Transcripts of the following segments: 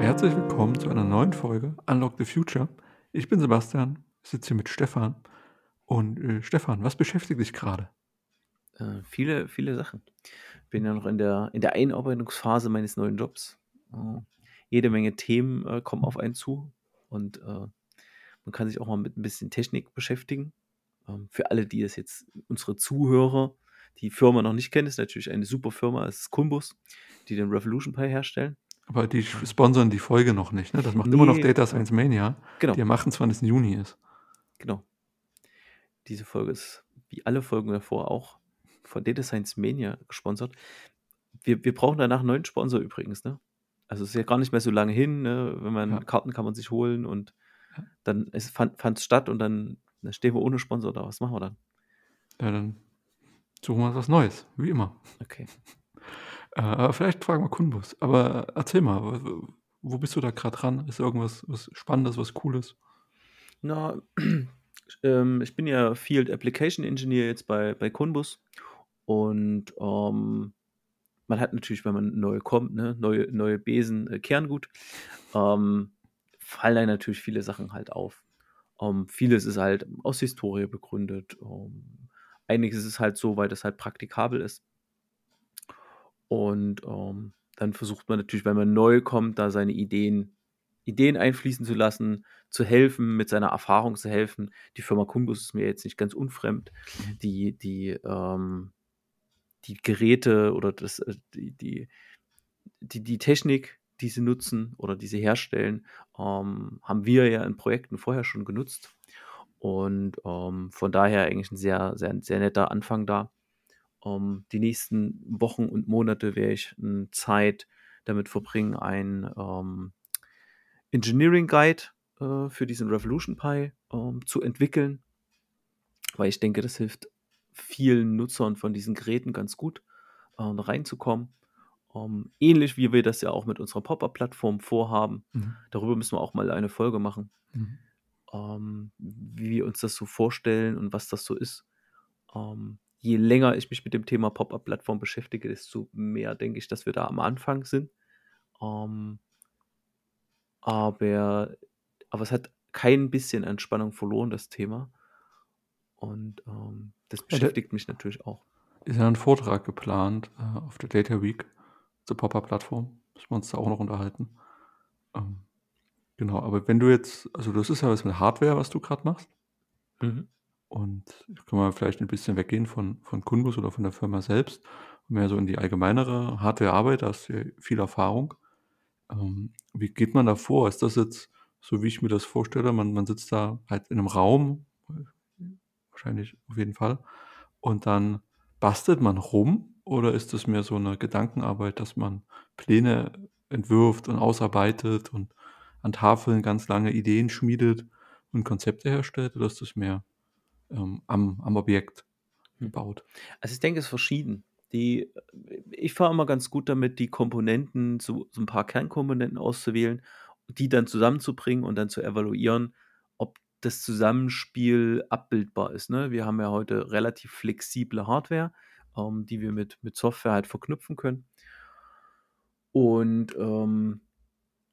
Herzlich willkommen zu einer neuen Folge Unlock the Future. Ich bin Sebastian, sitze hier mit Stefan. Und äh, Stefan, was beschäftigt dich gerade? Äh, viele, viele Sachen. Bin ja noch in der, in der Einarbeitungsphase meines neuen Jobs. Äh, jede Menge Themen äh, kommen auf einen zu und äh, man kann sich auch mal mit ein bisschen Technik beschäftigen. Ähm, für alle, die es jetzt, unsere Zuhörer, die Firma noch nicht kennen, ist natürlich eine super Firma, es ist Kumbus, die den Revolution Pi herstellen. Aber die sponsern die Folge noch nicht, ne? Das macht immer noch Nee, Data Science Mania, Genau, die am 28. Juni ist. genau. Diese Folge ist wie alle Folgen davor auch von Data Science Mania gesponsert. Wir, wir brauchen danach einen neuen Sponsor übrigens, ne? Also es ist ja gar nicht mehr so lange hin, ne? Wenn man Ja. Karten kann man sich holen und dann es fand es statt und dann, dann stehen wir ohne Sponsor da. Was machen wir dann? Ja, dann suchen wir uns was Neues, wie immer. Okay. Äh, aber vielleicht fragen wir Kunbus. Aber erzähl mal, wo, bist du da gerade dran? Ist irgendwas was Spannendes, was Cooles? Na, ähm, ich bin ja Field Application Engineer jetzt bei, bei Kunbus und ähm, man hat natürlich, wenn man neu kommt, ne, neue, neue Besen, äh, Kerngut, ähm, fallen einem natürlich viele Sachen halt auf. Ähm, vieles ist halt aus Historie begründet. Einiges ist halt so, weil das halt praktikabel ist. Und ähm, dann versucht man natürlich, wenn man neu kommt, da seine Ideen, Ideen einfließen zu lassen, zu helfen, mit seiner Erfahrung zu helfen. Die Firma Kumbus ist mir jetzt nicht ganz unfremd. Mhm. Die, die, ähm, die Geräte oder das, äh, die, die, die, die Technik, die sie nutzen oder die sie herstellen, ähm, haben wir ja in Projekten vorher schon genutzt. Und ähm, von daher eigentlich ein sehr, sehr, sehr netter Anfang da. Ähm, die nächsten Wochen und Monate werde ich ähm, Zeit damit verbringen, ein ähm, Engineering Guide äh, für diesen Revolution Pi ähm, zu entwickeln, weil ich denke, das hilft vielen Nutzern von diesen Geräten ganz gut äh, reinzukommen. Ähm, ähnlich wie wir das ja auch mit unserer Pop-Up-Plattform vorhaben. Mhm. Darüber müssen wir auch mal eine Folge machen, Mhm. Ähm, wie wir uns das so vorstellen und was das so ist. Ähm, je länger ich mich mit dem Thema Pop-Up-Plattform beschäftige, desto mehr denke ich, dass wir da am Anfang sind. Ähm, aber, aber es hat kein bisschen an Spannung verloren, das Thema. Und ähm, das Ja, beschäftigt mich natürlich auch. ist ja ein Vortrag geplant äh, auf der Data Week zur Pop-Up-Plattform. Müssen wir uns da auch noch unterhalten. Ähm, genau, aber wenn du jetzt, also das ist ja was mit Hardware, was du gerade machst. Mhm. Und können wir vielleicht ein bisschen weggehen von, von Kunbus oder von der Firma selbst und mehr so in die allgemeinere Hardware-Arbeit, da hast du ja viel Erfahrung. Ähm, wie geht man da vor? Ist das jetzt so, wie ich mir das vorstelle? Man, man sitzt da halt in einem Raum, wahrscheinlich auf jeden Fall, und dann bastelt man rum oder ist das mehr so eine Gedankenarbeit, dass man Pläne entwirft und ausarbeitet und an Tafeln ganz lange Ideen schmiedet und Konzepte herstellt oder ist das mehr ähm, am, am Objekt Hm. gebaut? Also ich denke, es ist verschieden. Die, ich fahre immer ganz gut damit, die Komponenten, so, so ein paar Kernkomponenten auszuwählen, die dann zusammenzubringen und dann zu evaluieren, ob das Zusammenspiel abbildbar ist. Ne? Wir haben ja heute relativ flexible Hardware, ähm, die wir mit, mit Software halt verknüpfen können. Und ähm,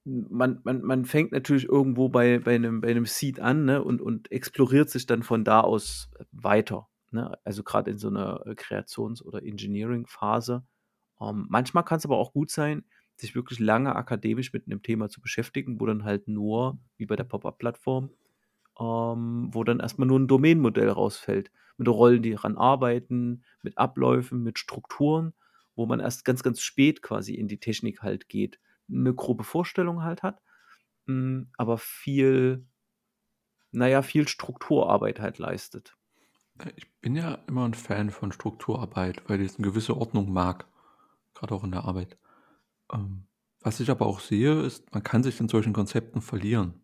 man, man, man fängt natürlich irgendwo bei, bei, einem, bei einem Seed an ne? und, und exploriert sich dann von da aus weiter. Ne? Also gerade in so einer äh, Kreations- oder Engineering-Phase. Ähm, manchmal kann es aber auch gut sein, sich wirklich lange akademisch mit einem Thema zu beschäftigen, wo dann halt nur, wie bei der Pop-Up-Plattform, ähm, wo dann erstmal nur ein Domainmodell rausfällt. Mit Rollen, die daran arbeiten, mit Abläufen, mit Strukturen, wo man erst ganz, ganz spät quasi in die Technik halt geht. Eine grobe Vorstellung halt hat, mh, aber viel, naja, viel Strukturarbeit halt leistet. Äh, Ich bin ja immer ein Fan von Strukturarbeit, weil ich eine gewisse Ordnung mag, gerade auch in der Arbeit. Ähm, was ich aber auch sehe, ist, man kann sich in solchen Konzepten verlieren.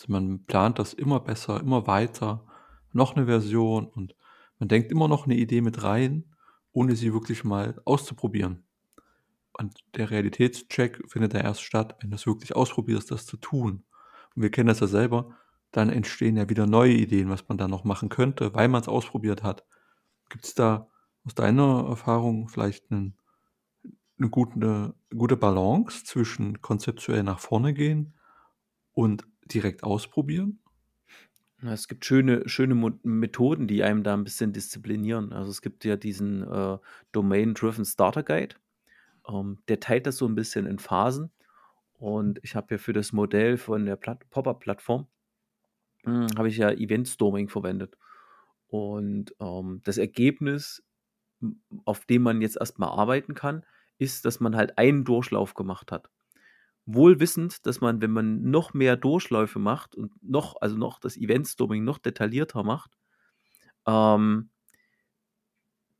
Also man plant das immer besser, immer weiter, noch eine Version und man denkt immer noch eine Idee mit rein, ohne sie wirklich mal auszuprobieren. Und der Realitätscheck findet ja erst statt, wenn du es wirklich ausprobierst, das zu tun. Und wir kennen das ja selber, dann entstehen ja wieder neue Ideen, was man da noch machen könnte, weil man es ausprobiert hat. Gibt es da aus deiner Erfahrung vielleicht 'nen 'ne gute gute Balance zwischen konzeptuell nach vorne gehen und direkt ausprobieren? Es gibt schöne schöne Methoden, die einem da 'n bisschen disziplinieren. Also, es gibt ja diesen, äh, Domain Driven Starter Guide. Ähm, der teilt das so 'n bisschen in Phasen und ich habe ja für das Modell von der Platt Pop-up-Plattform, hm, habe ich ja Event Storming verwendet. Und, ähm, das Ergebnis, auf dem man jetzt erst mal arbeiten kann, ist, dass man halt einen Durchlauf gemacht hat. Wohl wissend, dass man, wenn man noch mehr Durchläufe macht und noch also, noch das Event Storming noch detaillierter macht, ähm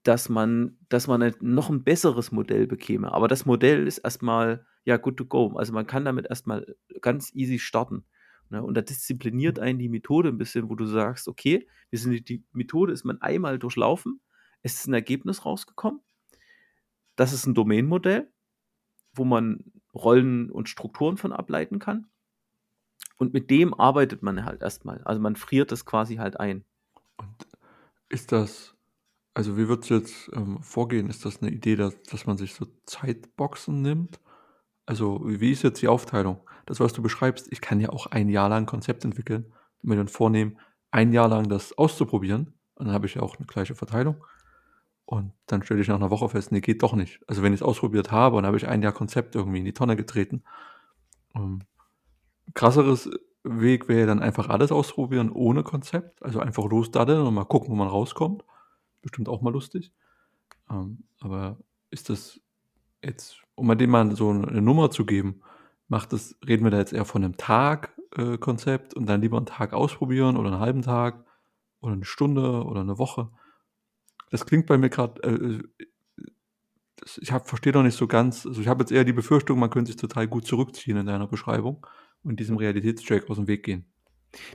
dass man dass man halt noch 'n besseres Modell bekäme. Aber das Modell ist erst mal, ja, good to go. Also, man kann damit erst mal ganz easy starten, ne? Und da diszipliniert einen die Methode 'n bisschen, wo du sagst: „Okay, wir sind die Methode ist man einmal durchlaufen. Es ist 'n Ergebnis rausgekommen. Das ist 'n Domain-Modell, wo man Rollen und Strukturen von ableiten kann. Und mit dem arbeitet man halt erst mal. Also, man friert das quasi halt ein. Und ist das also, wie würdest du jetzt, ähm, vorgehen? Ist das 'ne Idee, dass dass man sich so Zeitboxen nimmt? Also, wie ist jetzt die Aufteilung? Das, was du beschreibst, ich kann ja auch ein Jahr lang 'n Konzept entwickeln mir dann vornehmen, ein Jahr lang das auszuprobieren. Und dann habe ich ja auch 'ne gleiche Verteilung. Und dann stelle ich nach 'ner Woche fest: „Ne, geht doch nicht.“ Also, wenn ich's ausprobiert habe und dann habe ich ein Jahr Konzept irgendwie in die Tonne getreten. Ähm, krasseres Weg wäre dann einfach alles ausprobieren ohne Konzept, also, einfach losdaddeln und mal gucken, wo man rauskommt. Bestimmt auch mal lustig. Ähm, aber ist das jetzt um mal dem mal so 'ne Nummer zu geben, macht das reden wir da jetzt eher von 'nem Tag, äh, und dann lieber 'n Tag ausprobieren oder 'n halben Tag oder 'ne Stunde oder 'ne Woche? Das klingt bei mir grad, äh, äh, ich verstehe noch nicht so ganz also, ich habe jetzt eher die Befürchtung, man könnte sich total gut zurückziehen in deiner Beschreibung und diesem Realitätscheck aus'm Weg gehen.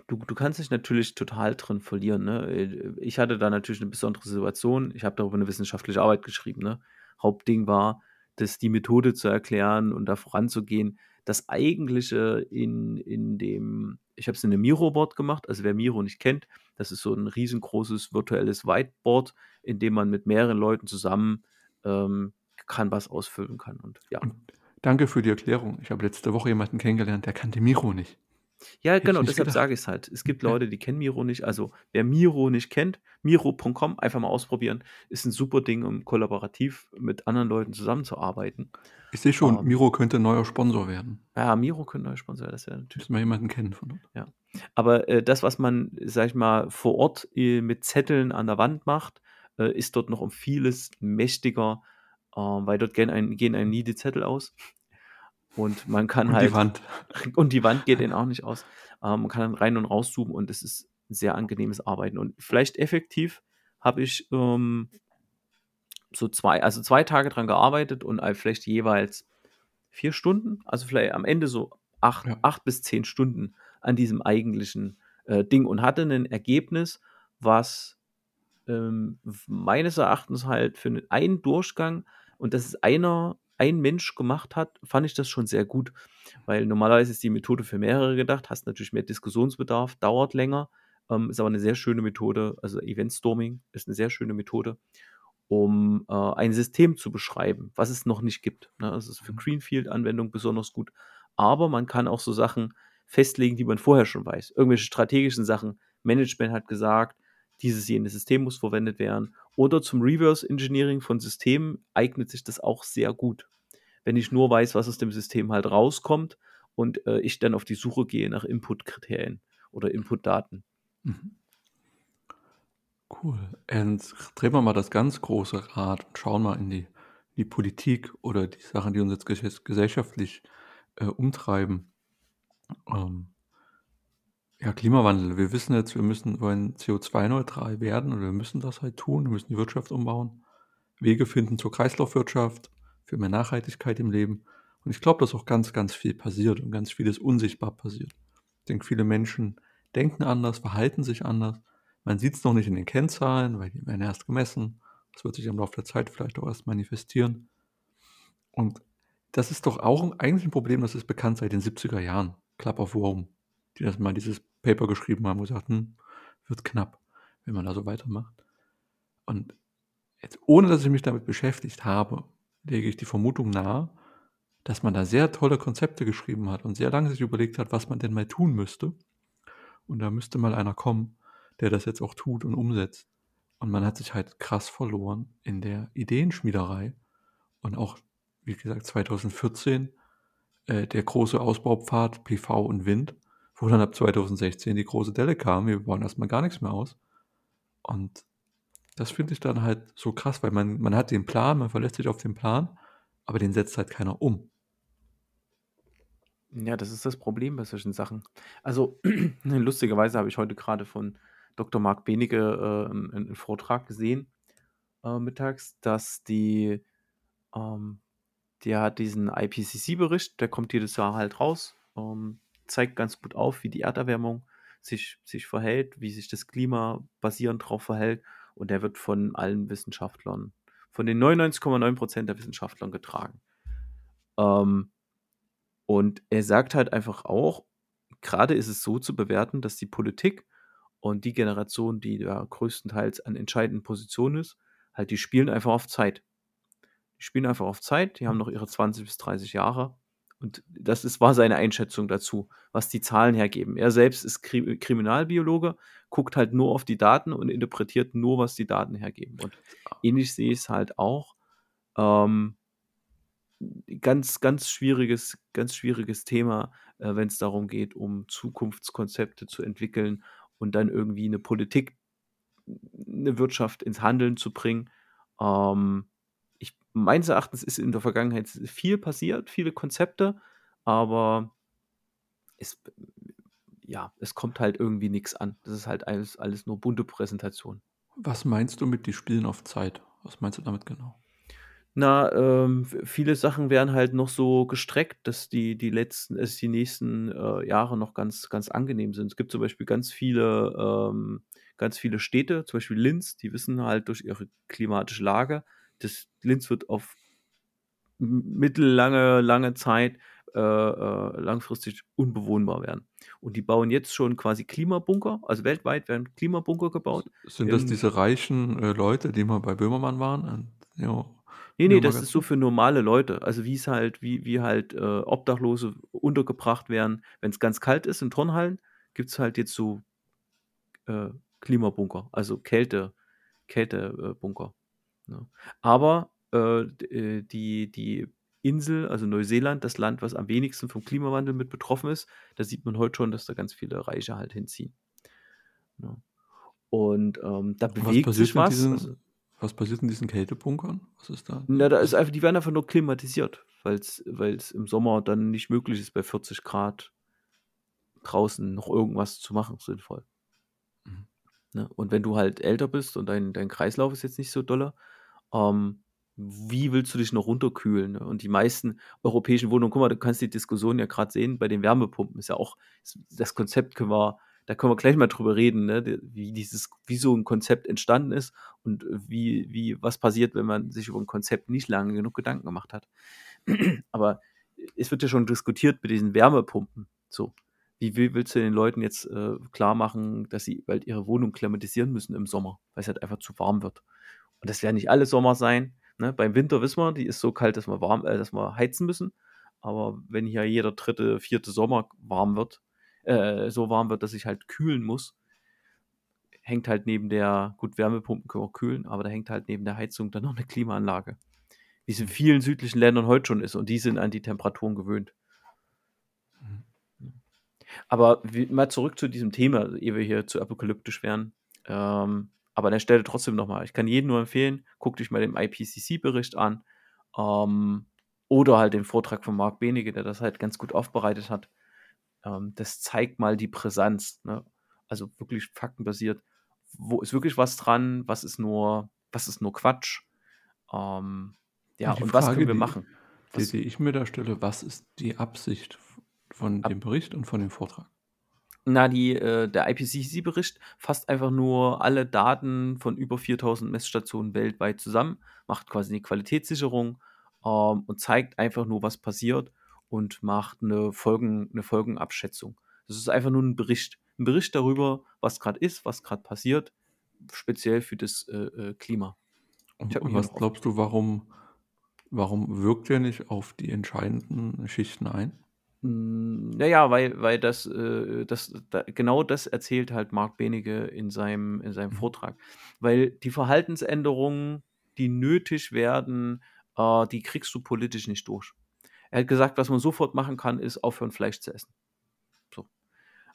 Du du kannst dich natürlich total drin verlieren, ne? Ich hatte da natürlich 'ne besondere Situation. Ich habe darüber 'ne wissenschaftliche Arbeit geschrieben, ne? Hauptding war, dass die Methode zu erklären und da voranzugehen. Das Eigentliche in in dem ich habe es in 'nem Miro-Board gemacht. Also, wer Miro nicht kennt, das ist so 'n riesengroßes virtuelles Whiteboard, in dem man mit mehreren Leuten zusammen, ähm, Canvas ausfüllen kann und ja. Und danke für die Erklärung. Ich habe letzte Woche jemanden kennengelernt, der kannte Miro nicht. Ja, ich genau, deshalb gedacht. sage ich's halt. Es gibt. Leute, die kennen Miro nicht. Also, wer Miro nicht kennt, miro.com, einfach mal ausprobieren. Ist 'n super Ding, um kollaborativ mit anderen Leuten zusammenzuarbeiten. Ich sehe schon, Ähm Miro könnte neuer Sponsor werden. Ja, Miro könnte neuer Sponsor werden, das wäre natürlich Müssen wir jemanden kennen von dort. Ja. Aber, äh, das, was man, sage ich mal, vor Ort, äh, mit Zetteln an der Wand macht, äh, ist dort noch um vieles mächtiger, ähm, weil dort gehen einem gehen einem nie die Zettel aus. Und man kann Und die halt Wand. und die Wand geht einem auch nicht aus. Ähm, man kann dann rein und rauszoomen und es ist 'n sehr angenehmes Arbeiten. Und vielleicht effektiv habe ich, ähm so 2 also, 2 Tage dran gearbeitet und, äh, vielleicht jeweils 4 Stunden, also, vielleicht am Ende so 8 Ja. 8 bis 10 Stunden an diesem eigentlichen, äh, Ding und hatte 'nen Ergebnis, was, ähm, meines Erachtens halt für 'nen einen Durchgang und dass es einer ein Mensch gemacht hat, fand ich das schon sehr gut. Weil normalerweise ist die Methode für mehrere gedacht, hast natürlich mehr Diskussionsbedarf, dauert länger, ähm, ist aber 'ne sehr schöne Methode. Also, Event Storming ist 'ne sehr schöne Methode, um, äh, ein System zu beschreiben, was es noch nicht gibt, ne? Das ist für Mhm. Greenfield-Anwendungen besonders gut. Aber man kann auch so Sachen festlegen, die man vorher schon weiß. Irgendwelche strategischen Sachen. Management hat gesagt, dieses, jenes System muss verwendet werden. Oder zum Reverse Engineering von Systemen eignet sich das auch sehr gut. Wenn ich nur weiß, was aus dem System halt rauskommt und, äh, ich dann auf die Suche gehe nach Inputkriterien oder Inputdaten. Mhm. Cool. Und drehen wir mal das ganz große Rad und schauen mal in die die Politik oder die Sachen, die uns jetzt ges gesellschaftlich, äh, umtreiben. Ähm ja, Klimawandel. Wir wissen jetzt, wir müssen wollen CO2-neutral werden und wir müssen das halt tun. Wir müssen die Wirtschaft umbauen, Wege finden zur Kreislaufwirtschaft, für mehr Nachhaltigkeit im Leben. Und ich glaube, dass auch ganz, ganz viel passiert und ganz vieles unsichtbar passiert. Ich denke, viele Menschen denken anders, verhalten sich anders. Man sieht's noch nicht in den Kennzahlen, weil die werden erst gemessen. Das wird sich im Laufe der Zeit vielleicht auch erst manifestieren. Und das ist doch auch eigentlich 'n Problem, das ist bekannt seit den 70er Jahren. Club of Rome, die das mal dieses Paper geschrieben haben und gesagt: „Hm, wird knapp, wenn man da so weitermacht.“ Und jetzt ohne dass ich mich damit beschäftigt habe, lege ich die Vermutung nahe, dass man da sehr tolle Konzepte geschrieben hat und sehr lange sich überlegt hat, was man denn mal tun müsste. Und da müsste mal einer kommen, der das jetzt auch tut und umsetzt. Und man hat sich halt krass verloren in der Ideenschmiederei. Und auch, wie gesagt, 2014 äh, der große Ausbaupfad PV und Wind, wo dann ab 2016 die große Delle kam. Wir bauen erstmal gar nichts mehr aus. Und das finde ich dann halt so krass, weil man, man hat den Plan, man verlässt sich auf den Plan, aber den setzt halt keiner um. Ja, das ist das Problem bei solchen Sachen. Also, lustigerweise habe ich heute gerade von Dr. Marc Benecke äh, einen, einen Vortrag gesehen, äh, mittags, dass die, ähm, der hat diesen IPCC-Bericht, der kommt jedes Jahr halt raus, ähm, zeigt ganz gut auf, wie die Erderwärmung sich, sich verhält, wie sich das Klima basierend darauf verhält. Und der wird von allen Wissenschaftlern, von den 99,9% der Wissenschaftlern getragen. Ähm, und er sagt halt einfach auch, gerade ist es so zu bewerten, dass die Politik und die Generation, die da größtenteils an entscheidenden Positionen ist, halt, die spielen einfach auf Zeit. Die spielen einfach auf Zeit, die haben noch ihre 20 bis 30 Jahre. Und das ist, war seine Einschätzung dazu, was die Zahlen hergeben. Er selbst ist Kri Kriminalbiologe, guckt halt nur auf die Daten und interpretiert nur, was die Daten hergeben. Und ähnlich sehe ich es halt auch. Ähm, ganz, ganz schwieriges, ganz schwieriges Thema, äh, wenn es darum geht, um Zukunftskonzepte zu entwickeln und dann irgendwie eine Politik, eine Wirtschaft ins Handeln zu bringen. Ähm, ich, meines Erachtens ist in der Vergangenheit viel passiert, viele Konzepte, aber es, ja, es kommt halt irgendwie nichts an. Das ist halt alles, alles nur bunte Präsentation. Was meinst du mit die Spielen auf Zeit? Was meinst du damit genau? Na, ähm, viele Sachen werden halt noch so gestreckt, dass die die letzten dass die nächsten, äh, Jahre noch ganz ganz angenehm sind. Es gibt zum Beispiel ganz viele ähm, ganz viele Städte, zum Beispiel Linz, die wissen halt durch ihre klimatische Lage, dass Linz wird auf mittellange lange Zeit, äh, äh, langfristig unbewohnbar werden. Und die bauen jetzt schon quasi Klimabunker, also weltweit werden Klimabunker gebaut. sind das diese reichen, äh, Leute, die mal bei Böhmermann waren? ja. Nee, nee, das ist so für normale Leute. Also wie es halt, wie, wie halt äh, Obdachlose untergebracht werden. Wenn es ganz kalt ist in Turnhallen, gibt es halt jetzt so äh, Klimabunker, also Kälte, Kältebunker. Ne? Aber äh, äh, die, die Insel, also Neuseeland, das Land, was am wenigsten vom Klimawandel mit betroffen ist, da sieht man heute schon, dass da ganz viele Reiche halt hinziehen. Ne? Und ähm, da bewegt was sich was. Diesen, also, was passiert in diesen Kältebunkern? Was ist da? Na, da ist einfach, die werden einfach nur klimatisiert, weil es im Sommer dann nicht möglich ist, bei 40 Grad draußen noch irgendwas zu machen, sinnvoll. Mhm. Ne? Und wenn du halt älter bist und dein, dein Kreislauf ist jetzt nicht so doller, ähm, wie willst du dich noch runterkühlen? Ne? Und die meisten europäischen Wohnungen, guck mal, du kannst die Diskussion ja gerade sehen bei den Wärmepumpen, ist ja auch, das Konzept können wir da können wir gleich mal drüber reden, ne, wie dieses, wie so ein Konzept entstanden ist und wie, wie, was passiert, wenn man sich über ein Konzept nicht lange genug Gedanken gemacht hat. Aber es wird ja schon diskutiert mit diesen Wärmepumpen. So, wie willst du den Leuten jetzt äh, klar machen, dass sie bald ihre Wohnung klimatisieren müssen im Sommer, weil es halt einfach zu warm wird? Und das werden nicht alle Sommer sein. Ne? Beim Winter wissen wir, die ist so kalt, dass wir warm, äh, dass wir heizen müssen. Aber wenn hier jeder dritte, vierte Sommer warm wird, äh, so warm wird, dass ich halt kühlen muss, hängt halt neben der, gut, Wärmepumpen können auch kühlen, aber da hängt halt neben der Heizung dann noch eine Klimaanlage. Wie es in vielen südlichen Ländern heute schon ist und die sind an die Temperaturen gewöhnt. Mhm. Aber wie, mal zurück zu diesem Thema, ehe wir hier zu apokalyptisch werden. Ähm, aber an der Stelle trotzdem nochmal, ich kann jedem nur empfehlen, guck dich mal den IPCC-Bericht an ähm, oder halt den Vortrag von Marc Benige, der das halt ganz gut aufbereitet hat. Ähm, das zeigt mal die Brisanz. Ne? Also wirklich faktenbasiert. Wo ist wirklich was dran? Was ist nur, was ist nur Quatsch? Ähm, ja, und, und Frage, was können wir die, machen? Die, die ich mir da stelle, was ist die Absicht von dem Bericht und von dem Vortrag? Na, die, äh, der IPCC-Bericht fasst einfach nur alle Daten von über 4000 Messstationen weltweit zusammen, macht quasi eine Qualitätssicherung ähm, und zeigt einfach nur, was passiert und macht eine, Folgen, eine Folgenabschätzung. Das ist einfach nur ein Bericht. Ein Bericht darüber, was gerade ist, was gerade passiert, speziell für das äh, äh, Klima. Und was glaubst du, warum warum wirkt der nicht auf die entscheidenden Schichten ein? Hm, na ja, weil weil das, äh das da genau das erzählt halt Marc Benecke in seinem in seinem Mhm. Vortrag. Weil die Verhaltensänderungen, die nötig werden, äh, die kriegst du politisch nicht durch. Er hat gesagt, was man sofort machen kann, ist aufhören, Fleisch zu essen. So.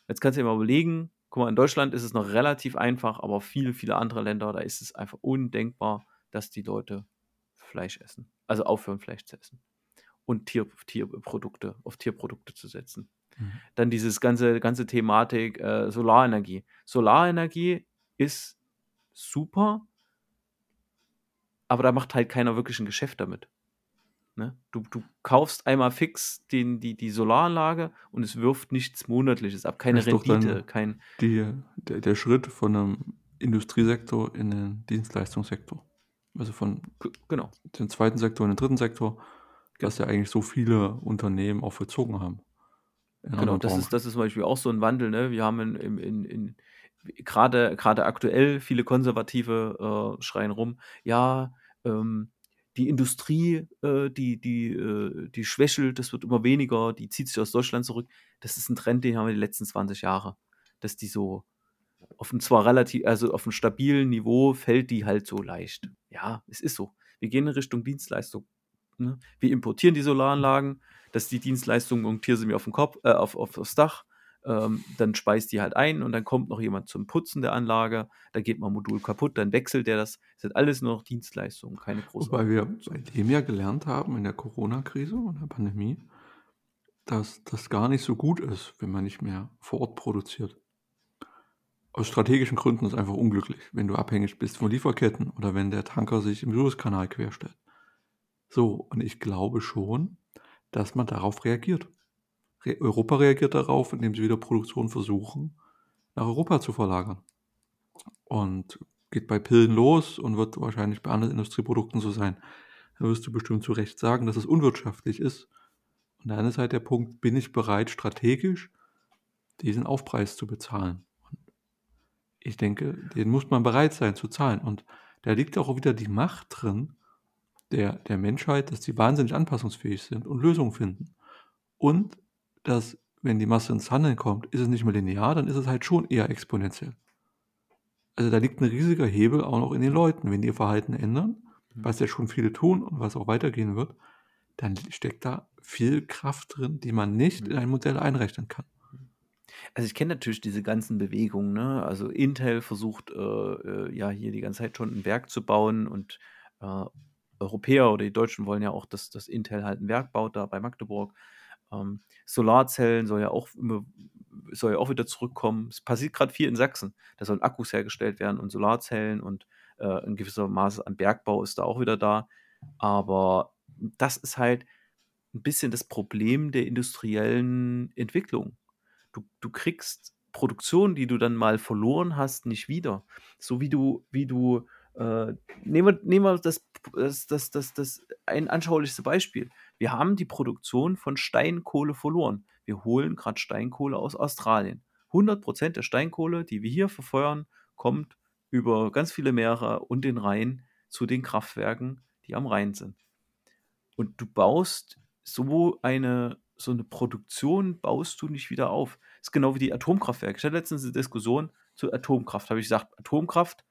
Jetzt kannst du dir mal überlegen, guck mal, in Deutschland ist es noch relativ einfach, aber viele, viele andere Länder, da ist es einfach undenkbar, dass die Leute Fleisch essen. Also aufhören, Fleisch zu essen und Tier Tierprodukte auf Tierprodukte zu setzen. Mhm. Dann dieses ganze ganze Thematik, äh, Solarenergie. Solarenergie ist super aber da macht halt keiner wirklich 'n Geschäft damit, ne? Du du kaufst einmal fix den die die Solaranlage und es wirft nichts Monatliches ab, keine Rendite, kein die der der Schritt von 'nem Industriesektor in den Dienstleistungssektor. Also, von genau. den 2. Sektor in den 3. Sektor, was ja eigentlich so viele Unternehmen auch vollzogen haben Genau, das ist das ist zum Beispiel auch so 'n Wandel, ne? Wir haben in in in grade grade aktuell viele Konservative, äh, schreien rum: „Ja, ähm, die Industrie, äh, die die äh, die schwächelt, das wird immer weniger, die zieht sich aus Deutschland zurück.“ Das ist 'n Trend, den haben wir die letzten 20 Jahre, dass die so auf 'n zwar relati also, auf 'n stabilen Niveau fällt die halt so leicht. Ja, es ist so. Wir gehen in Richtung Dienstleistung, ne? Wir importieren die Solaranlagen, dass die Dienstleistung montieren sie mir auf'n Kopf äh, auf auf aufs Dach, ähm, dann speist die halt ein und dann kommt noch jemand zum Putzen der Anlage, dann geht mal 'n Modul kaputt, dann wechselt der das. Das sind alles nur noch Dienstleistungen, keine große Wobei wir so. bei dem ja gelernt haben in der Corona-Krise und der Pandemie, dass das gar nicht so gut ist, wenn man nicht mehr vor Ort produziert. Aus strategischen Gründen ist es einfach unglücklich, wenn du abhängig bist von Lieferketten oder wenn der Tanker sich im Suezkanal querstellt. So, und ich glaube schon, dass man darauf reagiert. Re Europa reagiert darauf, indem sie wieder Produktion versuchen, nach Europa zu verlagern. Und geht bei Pillen los und wird wahrscheinlich bei anderen Industrieprodukten so sein. Da wirst du bestimmt zu Recht sagen, dass es unwirtschaftlich ist. Und dann ist halt der Punkt: Bin ich bereit, strategisch diesen Aufpreis zu bezahlen? Und ich denke, den muss man bereit sein zu zahlen. Und da liegt auch wieder die Macht drin der der Menschheit, dass die wahnsinnig anpassungsfähig sind und Lösungen finden. Und dass, wenn die Masse ins Handeln kommt, ist es nicht mehr linear, dann ist es halt schon eher exponentiell. Also, da liegt 'n riesiger Hebel auch noch in den Leuten. Wenn die ihr Verhalten ändern, Mhm. was ja schon viele tun und was auch weitergehen wird, dann steckt da viel Kraft drin, die man nicht Mhm. in ein Modell einrechnen kann. Also, ich kenne natürlich diese ganzen Bewegungen, ne? Also, Intel versucht, äh, äh, ja hier die ganze Zeit schon 'n Werk zu bauen und, äh, Europäer oder die Deutschen wollen ja auch, dass dass Intel halt 'n Werk baut da bei Magdeburg. Ähm, Solarzellen soll ja auch immer soll ja auch wieder zurückkommen. Es passiert grad viel in Sachsen. Da sollen Akkus hergestellt werden und Solarzellen und, äh, in gewisser Maße an Bergbau ist da auch wieder da. Aber das ist halt 'n bisschen das Problem der industriellen Entwicklung. Du du kriegst Produktion, die du dann mal verloren hast, nicht wieder. So wie du wie du, äh nehmen wir nehmen wir das das das das das ein anschaulichste Beispiel. Wir haben die Produktion von Steinkohle verloren. Wir holen grad Steinkohle aus Australien. 100 % der Steinkohle, die wir hier verfeuern, kommt über ganz viele Meere und den Rhein zu den Kraftwerken, die am Rhein sind. Und du baust so eine so 'ne Produktion baust du nicht wieder auf. Ist genau wie die Atomkraftwerke. Ich hatte letztens 'ne Diskussion zu Atomkraft. Habe ich gesagt: „Atomkraft“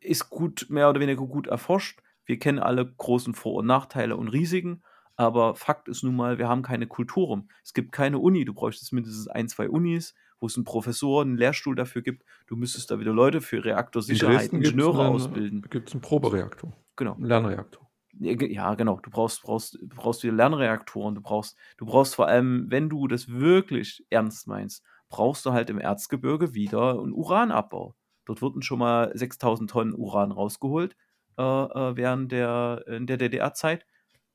„ist gut mehr oder weniger gut erforscht. Wir kennen alle großen Vor und Nachteile und Risiken, aber Fakt ist nun mal, wir haben keine Kultur rum. Es gibt keine Uni. Du bräuchtest mindestens 1, 2 Unis, wo es 'n Professor 'n Lehrstuhl dafür gibt. Du müsstest da wieder Leute für In Reaktorsicherheit, gibt's Ingenieure 'nen ausbilden. gibt's 'n Probereaktor, Genau. 'n Lernreaktor. Ja, ge ja, genau. Du brauchst brauchst brauchst wieder Lernreaktoren. Du brauchst du brauchst vor allem, wenn du das wirklich ernst meinst, brauchst du halt im Erzgebirge wieder 'n Uranabbau. Dort wurden schon mal 6.000 Tonnen Uran rausgeholt, äh, äh, während der der DDR-Zeit.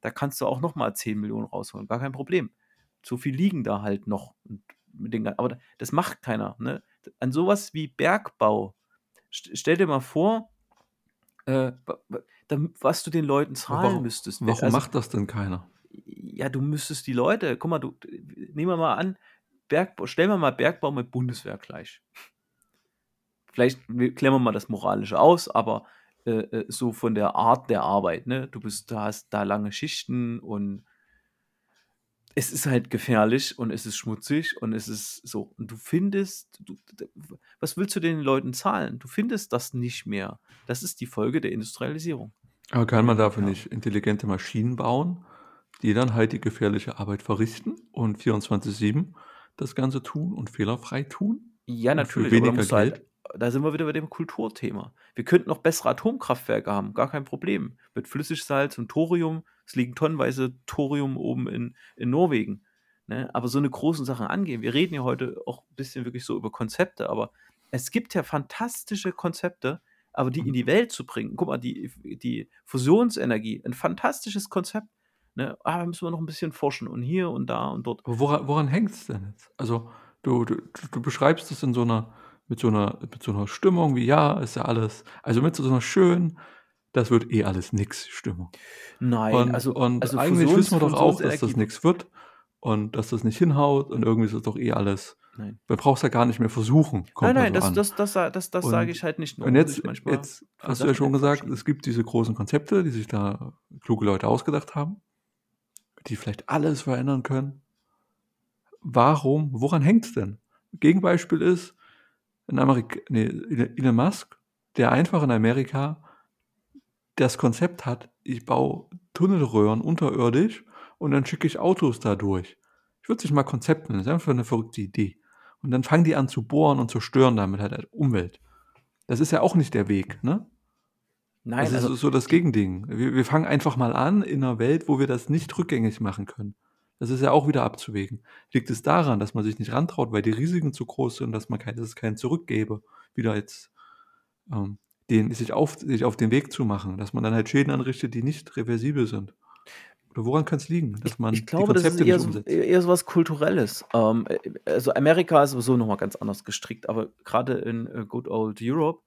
Da kannst du auch noch mal 10.000.000 rausholen, gar kein Problem. So viel liegen da halt noch den aber das macht keiner, ne? An so was wie Bergbau st stell dir mal vor, äh, was du den Leuten zahlen warum müsstest, we warum also macht das denn keiner? ja, du müsstest die Leute guck mal, du nehmen wir mal an, Bergbau stellen wir mal Bergbau mit Bundeswehr gleich. Vielleicht klären wir mal das Moralische aus, aber äh, äh, so von der Art der Arbeit, ne? Du bist, du hast da lange Schichten und es ist halt gefährlich und es ist schmutzig und es ist so. Und du findest, du, was willst du den Leuten zahlen? Du findest das nicht mehr. Das ist die Folge der Industrialisierung. Aber kann man dafür ja. nicht intelligente Maschinen bauen, die dann halt die gefährliche Arbeit verrichten und 24-7 das Ganze tun und fehlerfrei tun? Ja, natürlich. Für weniger Geld. Halt, da sind wir wieder bei dem Kulturthema. Wir könnten noch bessere Atomkraftwerke haben, gar kein Problem. Mit Flüssigsalz und Thorium, es liegen tonnenweise Thorium oben in, in Norwegen. Ne? Aber so eine großen Sachen angehen. Wir reden ja heute auch ein bisschen wirklich so über Konzepte, aber es gibt ja fantastische Konzepte, aber die in die Welt zu bringen. Guck mal, die, die Fusionsenergie, ein fantastisches Konzept. Ne? Ah, da müssen wir noch ein bisschen forschen und hier und da und dort. Aber woran, woran hängt es denn jetzt? Also, du, du, du beschreibst es in so einer mit so einer mit so 'ner Stimmung wie: „Ja, ist ja alles“ also, mit so einer schönen „Das wird eh alles nix“ Stimmung. Nein, Und also und also eigentlich Fusions wissen wir doch auch, dass das nix wird und dass das nicht hinhaut und irgendwie ist das doch eh alles Nein. man braucht's ja gar nicht mehr versuchen, Nein, nein, so das das das das das sage ich halt nicht nur, und jetzt jetzt hast du ja schon gesagt, es gibt diese großen Konzepte, die sich da kluge Leute ausgedacht haben, die vielleicht alles verändern können. Warum woran hängt's denn? Gegenbeispiel ist 'n Amerik ne, Elon Musk, der einfach in Amerika das Konzept hat: „Ich baue Tunnelröhren unterirdisch und dann schicke ich Autos da durch.“ Ich würde es nicht mal Konzept nennen, das ist einfach 'ne verrückte Idee. Und dann fangen die an zu bohren und zerstören damit halt halt Umwelt. Das ist ja auch nicht der Weg, ne? Nein, Das ist also so das die Gegending. Wir wir fangen einfach mal an in 'ner Welt, wo wir das nicht rückgängig machen können. Das ist ja auch wieder abzuwägen. Liegt es daran, dass man sich nicht rantraut, weil die Risiken zu groß sind, dass man kein dass es kein Zurück gäbe, wieder jetzt, ähm, den sich auf sich auf den Weg zu machen, dass man dann halt Schäden anrichtet, die nicht reversibel sind? Oder woran kann's liegen, Ich dass man ich die glaube, das ist Konzepte eher nicht so eher so was Kulturelles. Ähm, äh, also Amerika ist sowieso noch mal ganz anders gestrickt, aber grade in, äh, Good Old Europe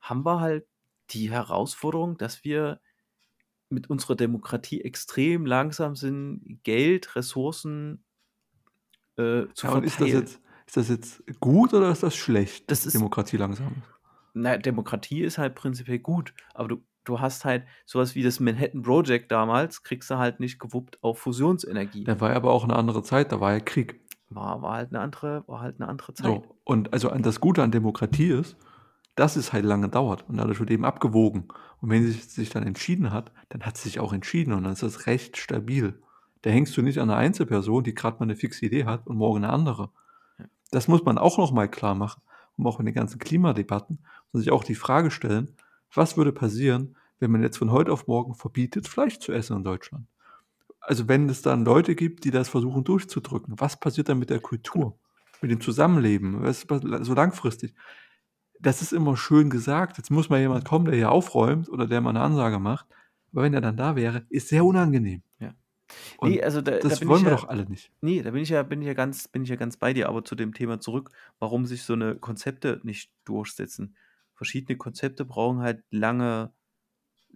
haben wir halt die Herausforderung, dass wir mit unserer Demokratie extrem langsam sind, Geld, Ressourcen, äh, zu Ja, und ist das verteilen. jetzt ist das jetzt gut oder ist das schlecht, Das ist Demokratie langsam ist? na ja, Demokratie ist halt prinzipiell gut, aber du du hast halt so was wie das Manhattan Project damals kriegst du halt nicht gewuppt auf Fusionsenergie. Da war ja aber auch 'ne andere Zeit, da war ja Krieg. War war halt 'ne andere war halt 'ne andere Zeit. So, und also das Gute an Demokratie ist, dass es halt lange dauert und dadurch wird eben abgewogen. Und wenn sie sich dann entschieden hat, dann hat sie sich auch entschieden und dann ist das Recht stabil. Da hängst du nicht an 'ner Einzelperson, die grad mal 'ne fixe Idee hat und morgen 'ne andere. Das muss man auch noch mal klarmachen, um auch in den ganzen Klimadebatten und sich auch die Frage stellen: „Was würde passieren, wenn man jetzt von heute auf morgen verbietet, Fleisch zu essen in Deutschland?“ Also, wenn es dann Leute gibt, die das versuchen durchzudrücken, was passiert dann mit der. Kultur, mit dem Zusammenleben, was was so langfristig? Das ist immer schön gesagt. Jetzt muss mal jemand kommen, der hier aufräumt oder der mal 'ne Ansage macht. Aber wenn er dann da wäre, ist sehr unangenehm. Ja. Ne, Und also da da das ich wollen wir ja doch alle nicht. ne, da bin ich ja bin ich ja ganz bin ich ja ganz bei dir, aber zu dem Thema zurück, warum sich so 'ne Konzepte nicht durchsetzen. Verschiedene Konzepte brauchen halt lange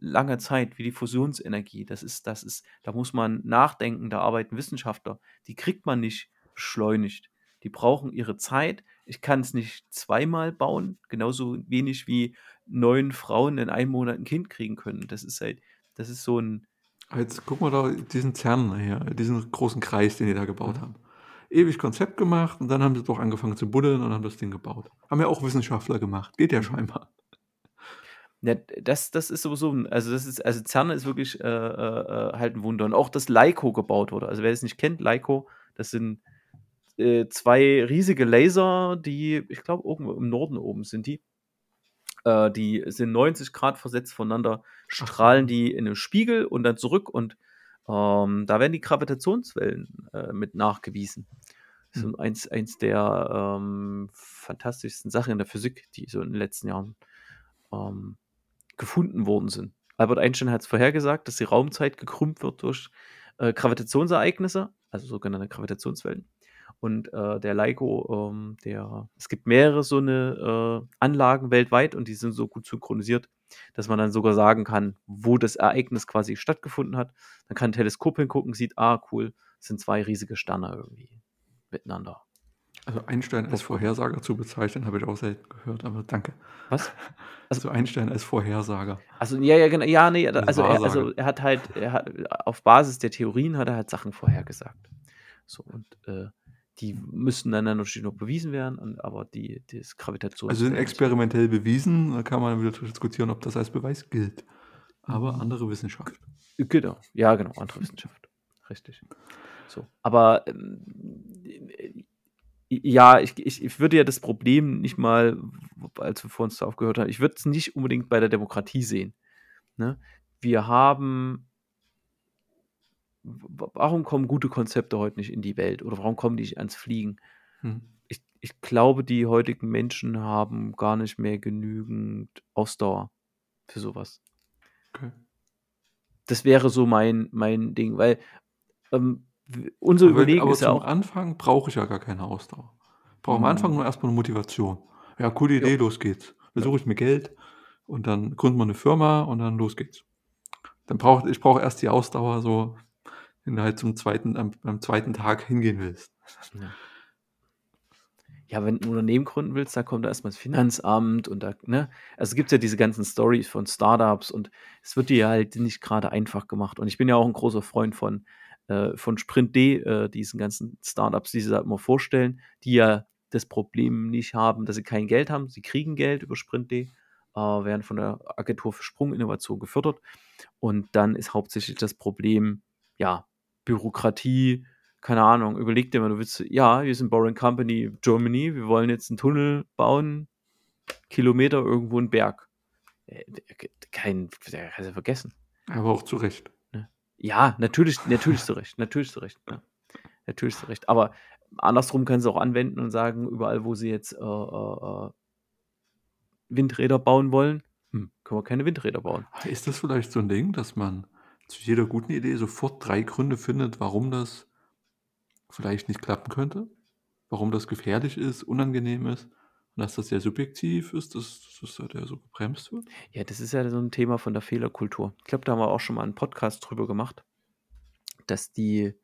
lange Zeit, wie die Fusionsenergie. Das ist das ist da muss man nachdenken, da arbeiten Wissenschaftler. Die kriegt man nicht beschleunigt. Die brauchen ihre Zeit. Ich kann's nicht zweimal bauen, genauso wenig wie 9 Frauen in einem Monat 'n Kind kriegen können. Das ist halt das ist so 'n Aber jetzt guck mal da diesen CERN hier, diesen großen Kreis, den die da gebaut Mhm. haben. Ewig Konzept gemacht und dann haben sie doch angefangen zu buddeln und haben das Ding gebaut. Haben ja auch Wissenschaftler gemacht. Geht ja Mhm. scheinbar. Ja, das das ist sowieso also das ist also CERN ist wirklich, äh, äh, äh, halt 'n Wunder. Und auch, dass LIGO gebaut wurde. Also wer es nicht kennt, LIGO, das sind, äh, 2 riesige Laser, die ich glaube, irgendwo im Norden oben sind die. Äh, die sind 90 Grad versetzt voneinander, strahlen die in 'nem Spiegel und dann zurück und, ähm, da werden die Gravitationswellen, äh, mit nachgewiesen. So Mhm. eins eins der, ähm, fantastischsten Sachen in der Physik, die so in den letzten Jahren, ähm, gefunden worden sind. Albert Einstein hat's vorhergesagt, dass die Raumzeit gekrümmt wird durch, äh, Gravitationsereignisse, also sogenannte Gravitationswellen. Und, äh, der LIGO, ähm, der es gibt mehrere so 'ne, äh, Anlagen weltweit und die sind so gut synchronisiert, dass man dann sogar sagen kann, wo das Ereignis quasi stattgefunden hat. Man kann 'n Teleskop hingucken, sieht: „Ah, cool, sind 2 riesige Sterne irgendwie miteinander.“ Also Einstein als Vorhersager zu bezeichnen, habe ich auch selten gehört, aber danke. Was? Also Einstein als Vorhersager. Also, ja, ja, genau. Ja, ne, Als also er also er hat halt er hat auf Basis der Theorien hat er halt Sachen vorhergesagt. So und, äh, die müssen dann natürlich noch bewiesen werden und aber die das Also sind Gravitationsfeld und so. experimentell bewiesen, da kann man wieder diskutieren, ob das als Beweis gilt. Aber Mhm. andere Wissenschaft. Genau, ja, genau, andere Wissenschaft. Richtig. So, aber, ähm, äh, ja, ich ich ich würde ja das Problem nicht mal, als wir vor uns aufgehört haben ich würde es nicht unbedingt bei der Demokratie sehen, ne? Wir haben warum kommen gute Konzepte heute nicht in die Welt oder warum kommen die nicht ans Fliegen? Mhm. Ich ich glaube, die heutigen Menschen haben gar nicht mehr genügend Ausdauer für so was. Okay. Das wäre so mein mein Ding, weil, ähm, unser Aber Überlegen aber ist ja auch Anfang brauche ich ja gar keine Ausdauer. Ich brauche am Anfang nur Hm. erst mal 'ne Motivation. Ja, coole. Idee, los geht's. Dann Ja. suche ich mir Geld und dann gründen wir 'ne Firma und dann los geht's. Dann brauche ich brauche erst die Ausdauer so, wenn du halt zum zweiten am am zweiten Tag hingehen willst. Ja. Ja, wenn du Unternehmen gründen willst, da kommt erst mal das Finanzamt und da ne? Also, es gibt ja diese ganzen Storys von Start-ups und es wird dir halt nicht grade einfach gemacht. Und ich bin ja auch 'n großer Freund von äh, von Sprint.D, äh, diesen ganzen Start-ups, die sie da immer vorstellen, die ja das Problem nicht haben, dass sie kein Geld haben. Sie kriegen Geld über Sprint.D, äh, werden von der Agentur für Sprunginnovation gefördert. Und dann ist hauptsächlich das Problem, ja, Bürokratie, keine Ahnung. Überleg dir mal, du willst ja, wir sind Boring Company Germany, wir wollen jetzt 'n Tunnel bauen, Kilometer irgendwo 'n Berg. Äh, k kein kannst du vergessen. Aber auch zu Recht. Ne? Ja, natürlich natürlich zu Recht, natürlich zu Recht, ja. Natürlich zu Recht. Aber andersrum können sie auch anwenden und sagen, überall, wo sie jetzt, äh, äh, äh Windräder bauen wollen, hm, können wir keine Windräder bauen. Ist das vielleicht so 'n Ding, dass man zu jeder guten Idee sofort 3 Gründe findet, warum das vielleicht nicht klappen könnte? Warum das gefährlich ist, unangenehm ist und dass das sehr subjektiv ist, dass dass halt der so gebremst wird? Ja, das ist ja so 'n Thema von der Fehlerkultur. Ich glaube, da haben wir auch schon mal 'n Podcast drüber gemacht, dass die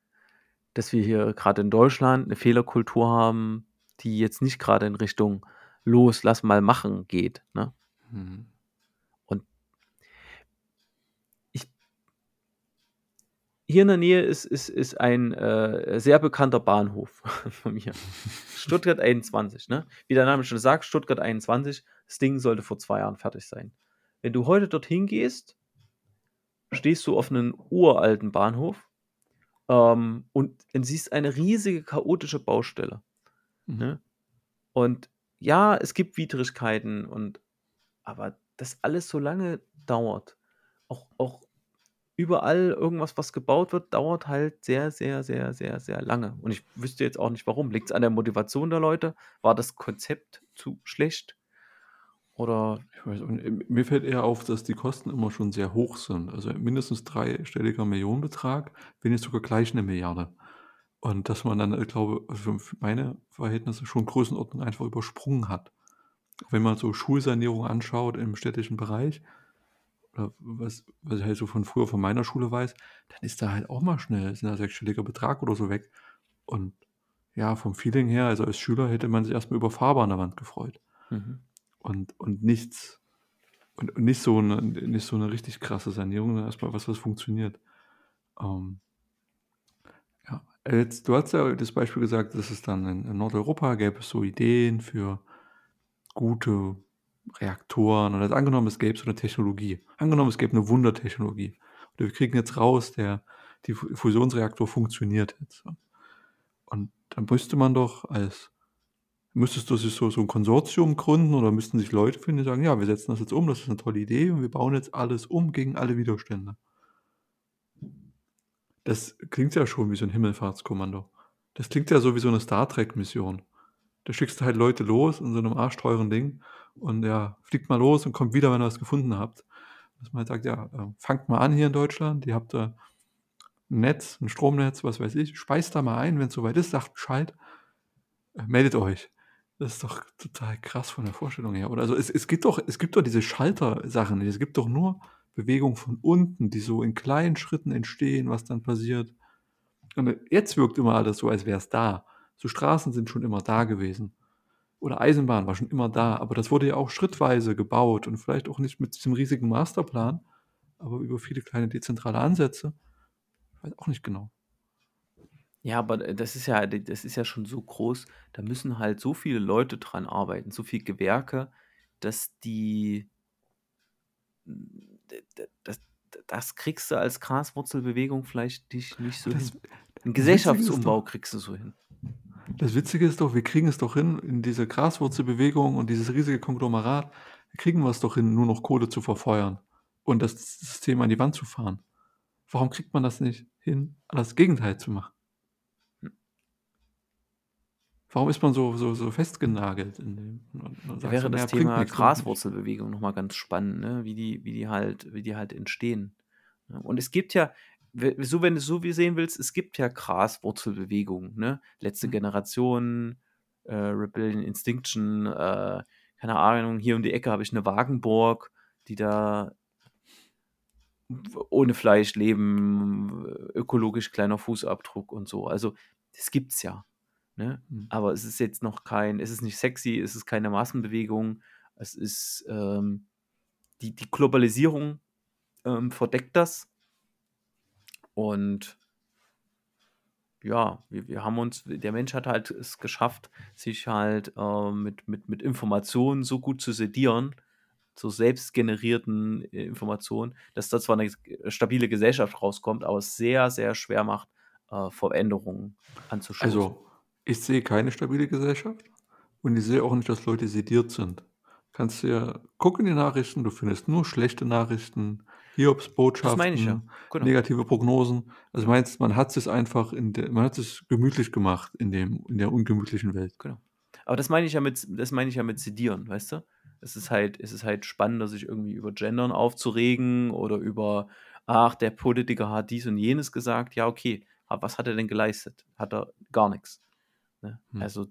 dass wir hier grade in Deutschland 'ne Fehlerkultur haben, die jetzt nicht grade in Richtung „Los, lass mal machen“ geht, ne? Mhm. Und ich hier in der Nähe ist ist ist ein, äh, sehr bekannter Bahnhof von mir. Stuttgart 21, ne? Wie der Name schon sagt, Stuttgart 21. Das Ding sollte vor 2 Jahren fertig sein. Wenn du heute dorthin gehst, stehst du auf 'nen uralten Bahnhof, ähm, und und siehst eine riesige chaotische Baustelle, Mhm. ne? Und ja, es gibt Widrigkeiten und aber das alles so lange dauert. Auch auch überall irgendwas, was gebaut wird, dauert halt sehr, sehr, sehr, sehr, sehr lange. Und ich wüsste jetzt auch nicht warum. Liegt's an der Motivation der Leute? War das Konzept zu schlecht? Oder Ich weiß mir fällt eher auf, dass die Kosten immer schon sehr hoch sind. Also, mindestens dreistelliger Millionenbetrag, wenn nicht sogar gleich 'ne Milliarde. Und dass man dann, ich glaube, also für meine Verhältnisse schon Größenordnung einfach übersprungen hat. Wenn man so Schulsanierung anschaut im städtischen Bereich oder was was ich halt so von früher von meiner Schule weiß, dann ist da halt auch mal schnell sind da sechsstelliger Betrag oder so weg. Und ja, vom Feeling her, also als Schüler hätte man sich erst mal über Farbe an der Wand gefreut. Mhm. Und und nichts und und nicht so 'ne nicht so 'ne richtig krasse Sanierung, sondern erst mal was, was funktioniert. Ähm ja, jetzt du hast ja das Beispiel gesagt, dass es dann in in Nordeuropa gäbe es so Ideen für gute Reaktoren. Und jetzt angenommen, es gäbe so 'ne Technologie. Angenommen, es gäbe 'ne Wundertechnologie. Und wir kriegen jetzt raus, der die Fu Fusionsreaktor funktioniert jetzt. Und dann müsste man doch als müsstest du sich so so 'n Konsortium gründen oder müssten sich Leute finden, die sagen: „Ja, wir setzen das jetzt um, das ist 'ne tolle Idee und wir bauen jetzt alles um gegen alle Widerstände.“ Das klingt ja schon wie so 'n Himmelfahrtskommando. Das klingt ja so wie so 'ne Star-Trek-Mission. Da schickst du halt Leute los in so 'nem arschteuren Ding und ja, fliegt mal los und kommt wieder, wenn ihr was gefunden habt. Dass man halt sagt: „Ja, ähm, fangt mal an hier in Deutschland, ihr habt da 'n Netz 'n Stromnetz, was weiß ich, speist da mal ein, wenn's so weit ist, sagt Bescheid. Äh, meldet euch.“ Das ist doch total krass von der Vorstellung her, oder? Also, es es gibt doch es gibt doch diese Schalter-Sachen nicht. Es gibt doch nur Bewegung von unten, die so in kleinen Schritten entstehen, was dann passiert. Und, äh, jetzt wirkt immer alles so, als wär's da. So Straßen sind schon immer da gewesen. Oder Eisenbahn war schon immer da, aber das wurde ja auch schrittweise gebaut und vielleicht auch nicht mit diesem riesigen Masterplan, aber über viele kleine dezentrale Ansätze. Ich weiß auch nicht genau. Ja, aber das ist ja das ist ja schon so groß, da müssen halt so viele Leute dran arbeiten, so viele Gewerke, dass die das das kriegst du als Graswurzelbewegung vielleicht dich nicht so Das hin. 'N das Witzige ist Gesellschaftsumbau kriegst du so hin. Das Witzige ist doch, wir kriegen es doch hin, in diese Graswurzelbewegung und dieses riesige Konglomerat kriegen wir es doch hin, nur noch Kohle zu verfeuern und das System an die Wand zu fahren. Warum kriegt man das nicht hin, das Gegenteil zu machen? Warum ist man so so so festgenagelt in dem Da wäre „Na das Thema nix, bringt nix.“ Graswurzelbewegung noch mal ganz spannend, ne, wie die wie die halt wie die halt entstehen. Und es gibt ja so wenn du's so wie sehen willst, es gibt ja Graswurzelbewegungen, ne? Letzte Mhm. Generation, äh, Rebellion Extinction, äh, keine Ahnung, hier um die Ecke habe ich 'ne Wagenburg, die da ohne Fleisch leben, ökologisch kleiner Fußabdruck und so. Also, das gibt's ja, ne? Mhm. Aber es ist jetzt noch kein es ist nicht sexy, es ist keine Massenbewegung. Es ist, ähm die die Globalisierung, ähm, verdeckt das. Und ja, wir wir haben uns der Mensch hat halt es geschafft, sich halt, äh, mit mit mit Informationen so gut zu sedieren, so selbstgenerierten Informationen, dass da zwar 'ne stabile Gesellschaft rauskommt, aber es sehr, sehr schwer macht, äh, Veränderungen anzustoßen. Also, ich sehe keine stabile Gesellschaft und ich sehe auch nicht, dass Leute sediert sind. Kannst du ja guck in die Nachrichten, du findest nur schlechte Nachrichten, Das meine ich ja, Hiobsbotschaften, genau. negative Prognosen. Also, meinst, man hat sich's einfach in der man hat sich's gemütlich gemacht in dem in der ungemütlichen Welt. Genau. Aber das meine ich ja mit das meine ich ja mit sedieren, weißt du? Es ist halt es ist halt spannender, sich irgendwie über Gendern aufzuregen oder über: „Ach, der Politiker hat dies und jenes gesagt.“ Ja, okay, aber was hat er denn geleistet? Hat er gar nix, ne? Hm. Also,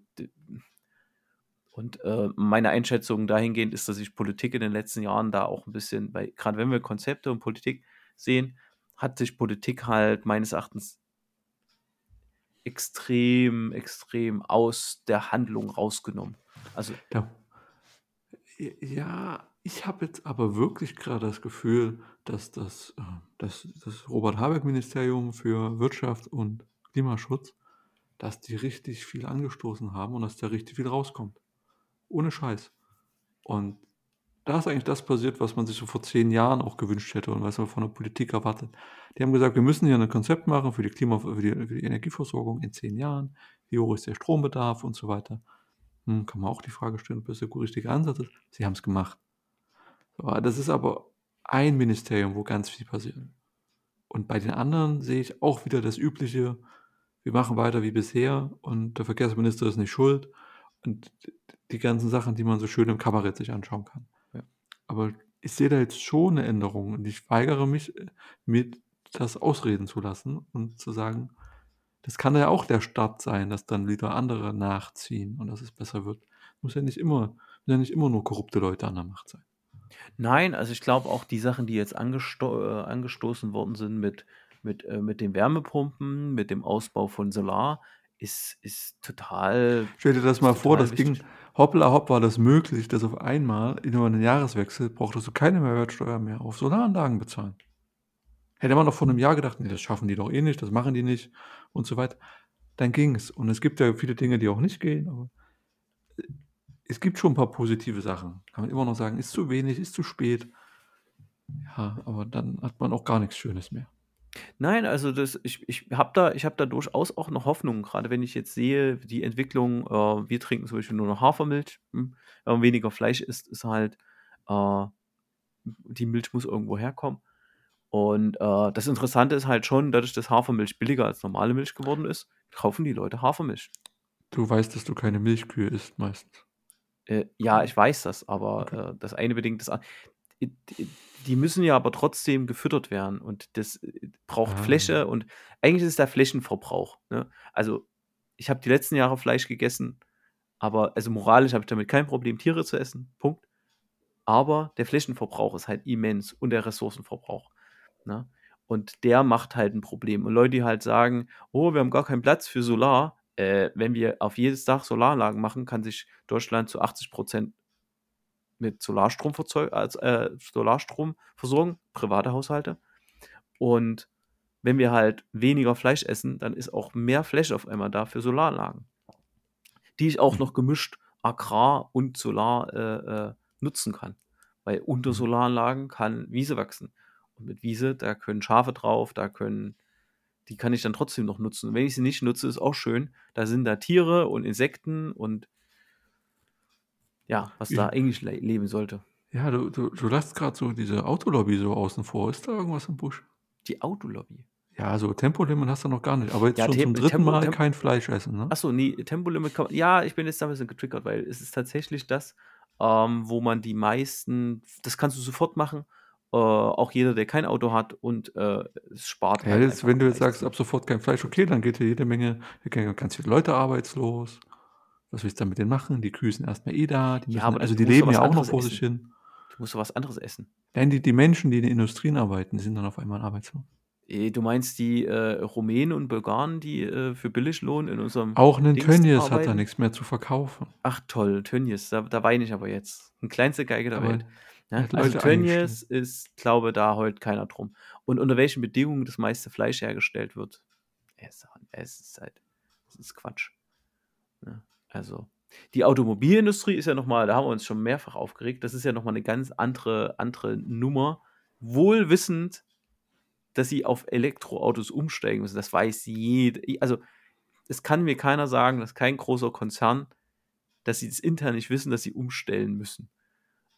und, äh, meine Einschätzung dahingehend ist, dass sich Politik in den letzten Jahren da auch 'n bisschen weil grad wenn wir Konzepte und Politik sehen, hat sich Politik halt meines Erachtens extrem, extrem aus der Handlung rausgenommen. Also Ja. Ja, ich habe jetzt aber wirklich grade das Gefühl, dass das, äh dass das Robert-Habeck-Ministerium für Wirtschaft und Klimaschutz dass die richtig viel angestoßen haben und dass da richtig viel rauskommt. Ohne Scheiß. Und da ist eigentlich das passiert, was man sich so vor 10 Jahren auch gewünscht hätte und was man von der Politik erwartet. Die haben gesagt: „Wir müssen hier 'ne Konzept machen für die Klima für die für die Energieversorgung in 10 Jahren. Wie hoch ist der Strombedarf?“ und so weiter. Hm, kann man auch die Frage stellen, ob das der richtige Ansatz ist. Sie haben's gemacht. Ah, das ist aber ein Ministerium, wo ganz viel passiert. Und bei den anderen sehe ich auch wieder das Übliche: Wir machen weiter wie bisher und der Verkehrsminister ist nicht schuld und die ganzen Sachen, die man so schön im Kabarett sich anschauen kann. Ja. Aber ich sehe da jetzt schon 'ne Änderung und ich weigere mich, äh, mir das ausreden zu lassen und zu sagen: „Das kann ja auch der Start sein, dass dann wieder andere nachziehen und dass es besser wird.“ Muss ja nicht immer müssen ja nicht immer nur korrupte Leute an der Macht sein. Nein, also, ich glaube auch die Sachen, die jetzt angesto äh, angestoßen worden sind mit mit äh, mit den Wärmepumpen, mit dem Ausbau von Solar, ist ist total Stell dir das mal vor, das ging wichtig. Hoppla hopp war das möglich, dass auf einmal über 'nen Jahreswechsel brauchtest du keine Mehrwertsteuer mehr auf Solaranlagen bezahlen. Hätte man noch vor 'nem Jahr gedacht: „Ne, das schaffen die doch eh nicht, das machen die nicht“ und so weiter. Dann ging's. Und es gibt ja viele Dinge, die auch nicht gehen, aber, es gibt schon 'n paar positive Sachen. Kann man immer noch sagen: „Ist zu wenig, ist zu spät.“ Ja, aber dann hat man auch gar nix Schönes mehr. Nein, also, das ich ich habe da ich habe da durchaus auch noch Hoffnung, grade wenn ich jetzt sehe, die Entwicklung äh, wir trinken zum Beispiel nur noch Hafermilch, hm? Wenn man weniger Fleisch isst, ist halt, äh die Milch muss irgendwo herkommen. Und, äh, das Interessante ist halt schon, dadurch, dass Hafermilch billiger als normale Milch geworden ist, kaufen die Leute Hafermilch. Du weißt, dass du keine Milchkühe isst meistens. Äh, ja, ich weiß das, aber, Okay. äh, das eine bedingt das an d d die müssen ja aber trotzdem gefüttert werden und das, äh, braucht Ah. Fläche und eigentlich ist der Flächenverbrauch, ne? Also, ich habe die letzten Jahre Fleisch gegessen, aber also, moralisch habe ich damit kein Problem, Tiere zu essen, Punkt. Aber der Flächenverbrauch ist halt immens und der Ressourcenverbrauch, ne? Und der macht halt 'n Problem. Und Leute, die halt sagen: „Oh, wir haben gar keinen Platz für Solar.“ äh, wenn wir auf jedes Dach Solaranlagen machen, kann sich Deutschland zu 80 Prozent mit Solarstrom, äh, Solarstrom versorgen, private Haushalte. Und wenn wir halt weniger Fleisch essen, dann ist auch mehr Fläche auf einmal da für Solaranlagen, die ich auch noch gemischt Agrar und Solar äh, äh, nutzen kann. Weil unter Mhm. Solaranlagen kann Wiese wachsen. Und mit Wiese, da können Schafe drauf, da können, die kann ich dann trotzdem noch nutzen. Und wenn ich sie nicht nutze, ist auch schön. Da sind da Tiere und Insekten und ja, was da eigentlich le leben sollte. Ja, du, du, du lässt gerade so diese Autolobby so außen vor. Ist da irgendwas im Busch? Die Autolobby. Ja, so Tempolimit hast du noch gar nicht. Aber jetzt Ja, schon zum dritten Tempo- Mal Tem- kein Fleisch essen, ne? Achso, nee, Tempolimit kann man, Ja, ich bin jetzt da ein bisschen getriggert, weil es ist tatsächlich das, ähm, wo man die meisten, das kannst du sofort machen, äh, auch jeder, der kein Auto hat und äh, es spart Ja, halt jetzt, wenn du jetzt sagst, ab sofort kein Fleisch, okay, dann geht hier jede Menge, hier gehen ganz viele Leute arbeitslos. Was willst du dann mit denen machen? Die Kühe sind erstmal eh da. Die Ja, müssen, also die leben ja auch noch vor essen. sich hin. Du musst doch was anderes essen. Nein, die, die Menschen, die in den Industrien arbeiten, die sind dann auf einmal arbeitslos. Eh, Du meinst die äh, Rumänen und Bulgaren, die äh, für Billiglohn in unserem Auch ein Dings Tönnies hat da nichts mehr zu verkaufen. Ach toll, Tönnies, da, da weine ich aber jetzt. Ein kleinste Geige der Aber Welt. Ja, also Tönnies ist, glaube da heult keiner drum. Und unter welchen Bedingungen das meiste Fleisch hergestellt wird, es, es ist halt, es ist Quatsch. Ja, also, die Automobilindustrie ist ja nochmal, da haben wir uns schon mehrfach aufgeregt, das ist ja nochmal eine ganz andere, andere Nummer. Wohl wissend, dass sie auf Elektroautos umsteigen müssen. Das weiß jeder. Also, es kann mir keiner sagen, dass kein großer Konzern, dass sie das intern nicht wissen, dass sie umstellen müssen.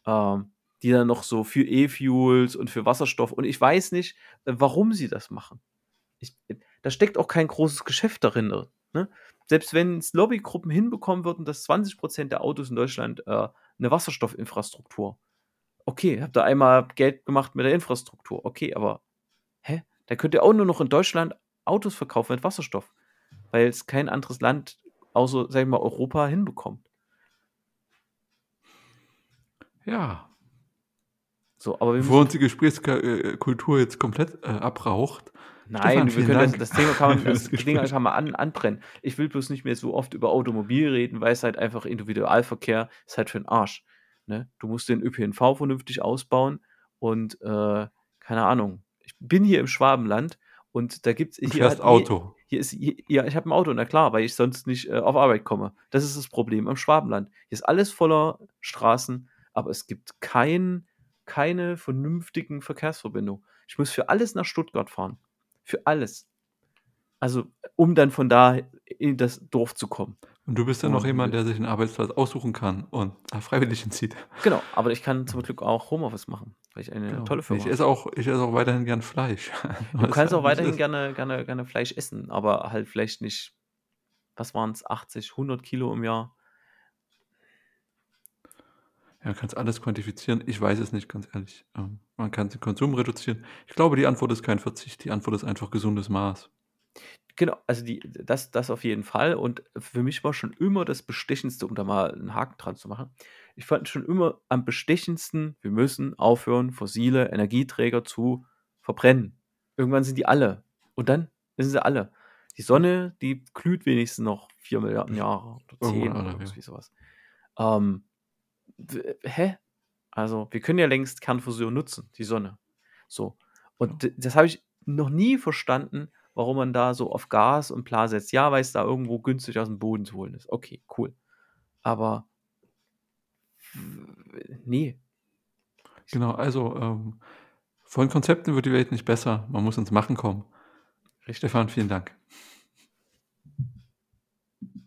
Ähm, die dann noch so für E-Fuels und für Wasserstoff. Und ich weiß nicht, warum sie das machen. Ich, da steckt auch kein großes Geschäft darin. Ne? Selbst wenn es Lobbygruppen hinbekommen würden, dass 20% der Autos in Deutschland äh, eine Wasserstoffinfrastruktur. Okay, habt ihr einmal Geld gemacht mit der Infrastruktur. Okay, aber hä? Da könnt ihr auch nur noch in Deutschland Autos verkaufen mit Wasserstoff. Weil es kein anderes Land außer, sag ich mal, Europa hinbekommt. Ja. So, aber wir Bevor uns die Gesprächskultur jetzt komplett äh, abraucht. Nein, Stefan, wir können das, das Thema kann man, das das Ding kann man an, anbrennen. Ich will bloß nicht mehr so oft über Automobil reden, weil es halt einfach Individualverkehr ist halt für den Arsch. Ne? Du musst den ÖPNV vernünftig ausbauen und äh, keine Ahnung. Ich bin hier im Schwabenland und da gibt's Du hier fährst hat Auto. Hier ist, hier, ja, ich habe ein Auto, na klar, weil ich sonst nicht äh, auf Arbeit komme. Das ist das Problem am Schwabenland. Hier ist alles voller Straßen, aber es gibt kein, keine vernünftigen Verkehrsverbindungen. Ich muss für alles nach Stuttgart fahren. Für alles. Also, um dann von da in das Dorf zu kommen. Und du bist dann noch jemand, der sich einen Arbeitsplatz aussuchen kann und freiwillig hinzieht. Genau, aber ich kann zum Glück auch Homeoffice machen, weil ich eine Genau. tolle Firma Ich habe. esse auch, ich esse auch weiterhin gern Fleisch. Du kannst auch weiterhin gerne, gerne, gerne Fleisch essen, aber halt vielleicht nicht, was waren es, 80, 100 Kilo im Jahr. Ja, kannst alles quantifizieren. Ich weiß es nicht, ganz ehrlich. Ähm, man kann den Konsum reduzieren. Ich glaube, die Antwort ist kein Verzicht. Die Antwort ist einfach gesundes Maß. Genau, also die, das, das auf jeden Fall. Und für mich war schon immer das Bestechendste, um da mal einen Haken dran zu machen. Ich fand schon immer am bestechendsten, wir müssen aufhören, fossile Energieträger zu verbrennen. Irgendwann sind die alle. Und dann sind sie alle. Die Sonne, die glüht wenigstens noch 4 Milliarden Jahre oder 10 Irgendwann oder alle, ja. irgendwie sowas. Ähm, hä? Also, wir können ja längst Kernfusion nutzen, die Sonne. So. Und d- das habe ich noch nie verstanden, warum man da so auf Gas und bla setzt. Ja, weil es da irgendwo günstig aus dem Boden zu holen ist. Okay, cool. Aber nee. Genau, also ähm, von Konzepten wird die Welt nicht besser. Man muss ins Machen kommen. Richtig. Stefan, vielen Dank.